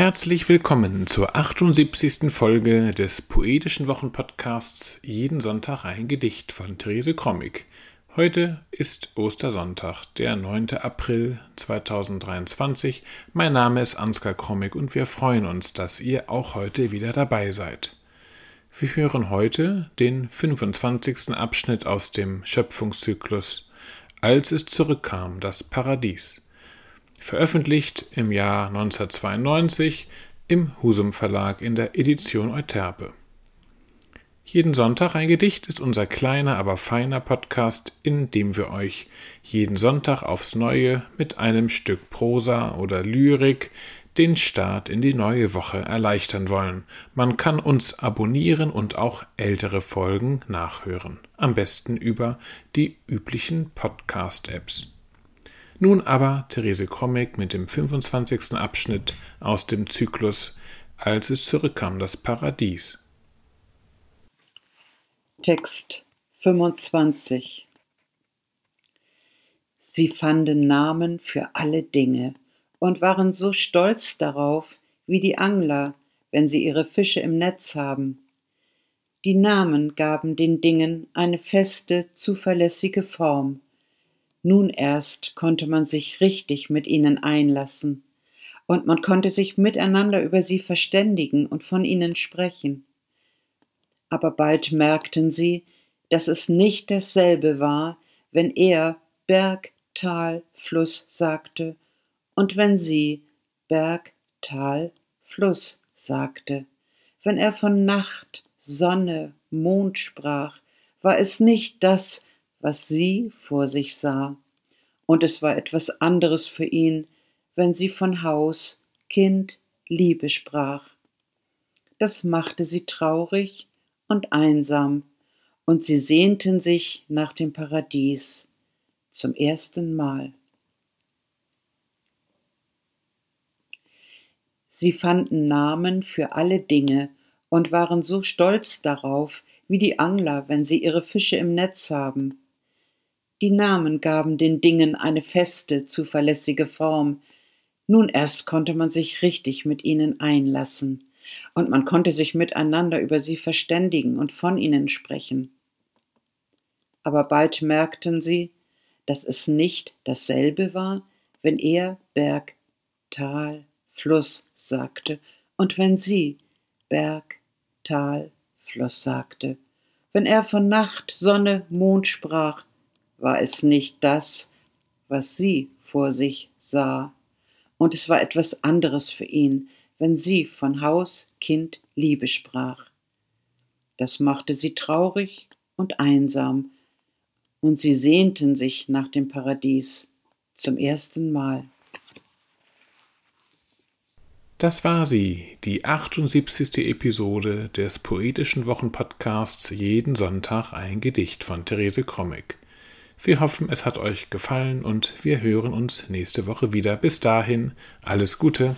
Herzlich willkommen zur 78. Folge des poetischen Wochenpodcasts Jeden Sonntag ein Gedicht von Therese Krommig. Heute ist Ostersonntag, der 9. April 2023. Mein Name ist Ansgar Krommig und wir freuen uns, dass ihr auch heute wieder dabei seid. Wir hören heute den 25. Abschnitt aus dem Schöpfungszyklus Als es zurückkam, das Paradies veröffentlicht im Jahr 1992 im Husum Verlag in der Edition Euterpe. Jeden Sonntag ein Gedicht ist unser kleiner, aber feiner Podcast, in dem wir euch jeden Sonntag aufs Neue mit einem Stück Prosa oder Lyrik den Start in die neue Woche erleichtern wollen. Man kann uns abonnieren und auch ältere Folgen nachhören. Am besten über die üblichen Podcast-Apps. Nun aber Therese Krommig mit dem 25. Abschnitt aus dem Zyklus Als es zurückkam, das Paradies. Text 25 Sie fanden Namen für alle Dinge und waren so stolz darauf wie die Angler, wenn sie ihre Fische im Netz haben. Die Namen gaben den Dingen eine feste, zuverlässige Form nun erst konnte man sich richtig mit ihnen einlassen, und man konnte sich miteinander über sie verständigen und von ihnen sprechen. Aber bald merkten sie, dass es nicht dasselbe war, wenn er Berg, Tal, Fluss sagte, und wenn sie Berg, Tal, Fluss sagte. Wenn er von Nacht, Sonne, Mond sprach, war es nicht das, was sie vor sich sah, und es war etwas anderes für ihn, wenn sie von Haus, Kind, Liebe sprach. Das machte sie traurig und einsam, und sie sehnten sich nach dem Paradies zum ersten Mal. Sie fanden Namen für alle Dinge und waren so stolz darauf, wie die Angler, wenn sie ihre Fische im Netz haben. Die Namen gaben den Dingen eine feste, zuverlässige Form. Nun erst konnte man sich richtig mit ihnen einlassen, und man konnte sich miteinander über sie verständigen und von ihnen sprechen. Aber bald merkten sie, dass es nicht dasselbe war, wenn er Berg, Tal, Fluss sagte, und wenn sie Berg, Tal, Fluss sagte, wenn er von Nacht, Sonne, Mond sprach, war es nicht das, was sie vor sich sah, und es war etwas anderes für ihn, wenn sie von Haus, Kind, Liebe sprach. Das machte sie traurig und einsam, und sie sehnten sich nach dem Paradies zum ersten Mal. Das war sie, die 78. Episode des poetischen Wochenpodcasts Jeden Sonntag ein Gedicht von Therese Krommig. Wir hoffen, es hat euch gefallen und wir hören uns nächste Woche wieder. Bis dahin, alles Gute.